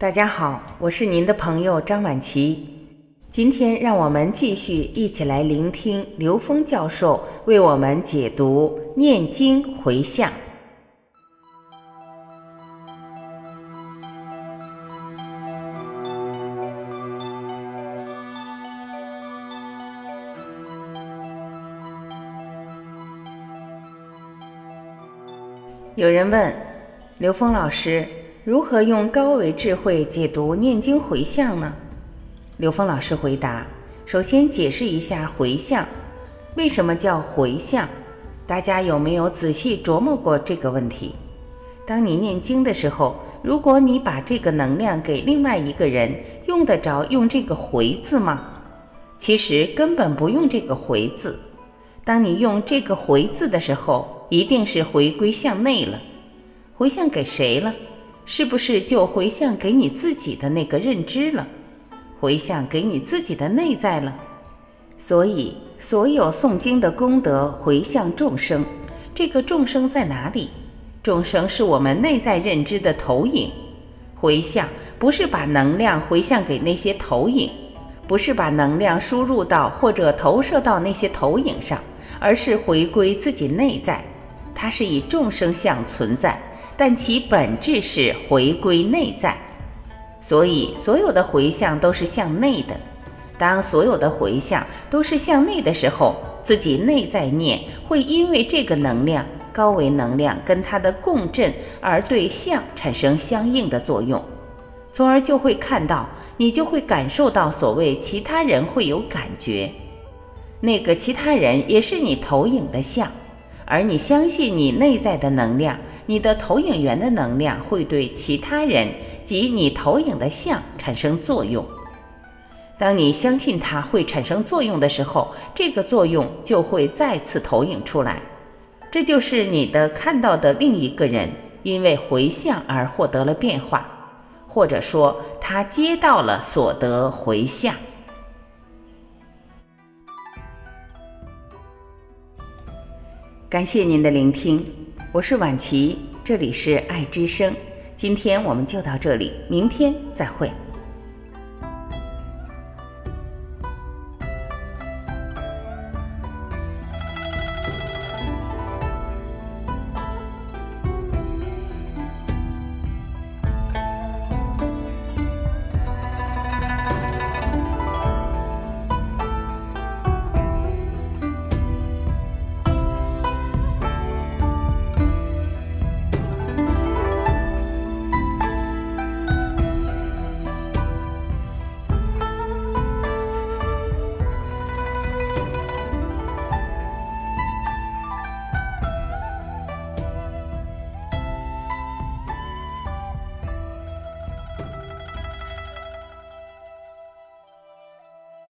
大家好，我是您的朋友张晚琪。今天让我们继续一起来聆听刘峰教授为我们解读《念经回向》。有人问刘峰老师。如何用高维智慧解读念经回向呢？刘峰老师回答：首先解释一下回向，为什么叫回向？大家有没有仔细琢磨过这个问题？当你念经的时候，如果你把这个能量给另外一个人，用得着用这个回字吗？其实根本不用这个回字。当你用这个回字的时候，一定是回归向内了。回向给谁了？是不是就回向给你自己的那个认知了？回向给你自己的内在了？所以，所有诵经的功德回向众生，这个众生在哪里？众生是我们内在认知的投影。回向不是把能量回向给那些投影，不是把能量输入到或者投射到那些投影上，而是回归自己内在。它是以众生相存在。但其本质是回归内在，所以所有的回向都是向内的。当所有的回向都是向内的时候，自己内在念会因为这个能量高维能量跟它的共振而对象产生相应的作用，从而就会看到，你就会感受到所谓其他人会有感觉，那个其他人也是你投影的像。而你相信你内在的能量，你的投影源的能量会对其他人及你投影的像产生作用。当你相信它会产生作用的时候，这个作用就会再次投影出来。这就是你的看到的另一个人，因为回向而获得了变化，或者说他接到了所得回向。感谢您的聆听，我是婉琪，这里是爱之声。今天我们就到这里，明天再会。